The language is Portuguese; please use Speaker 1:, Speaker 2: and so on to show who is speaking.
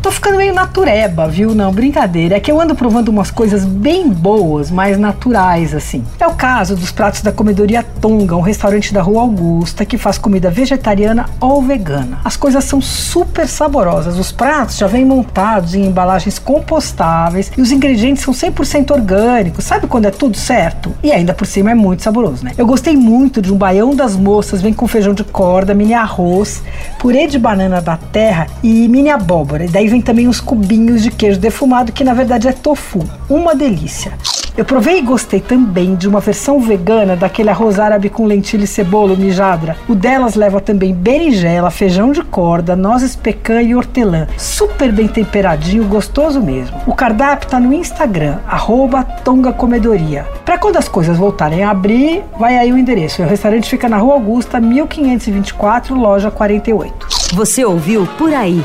Speaker 1: Tô ficando meio natureba, viu? Não, brincadeira. É que eu ando provando umas coisas bem boas, mais naturais, assim. É o caso dos pratos da Comedoria Tonga, um restaurante da Rua Augusta que faz comida vegetariana ou vegana. As coisas são super saborosas. Os pratos já vêm montados em embalagens compostáveis e os ingredientes são 100% orgânicos. Sabe quando é tudo certo? E ainda por cima é muito saboroso, né? Eu gostei muito de um baião das moças, vem com feijão de corda, mini arroz, purê de banana da terra e mini abóbora. E daí vem também uns cubinhos de queijo defumado, que na verdade é tofu. Uma delícia. Eu provei e gostei também de uma versão vegana daquele arroz árabe com lentilha e cebola, mijadra. O delas leva também berinjela, feijão de corda, nozes pecan e hortelã. Super bem temperadinho, gostoso mesmo. O cardápio tá no Instagram, arroba Tonga Comedoria. Para quando as coisas voltarem a abrir, vai aí o endereço. O restaurante fica na Rua Augusta, 1524, loja 48.
Speaker 2: Você ouviu Por Aí.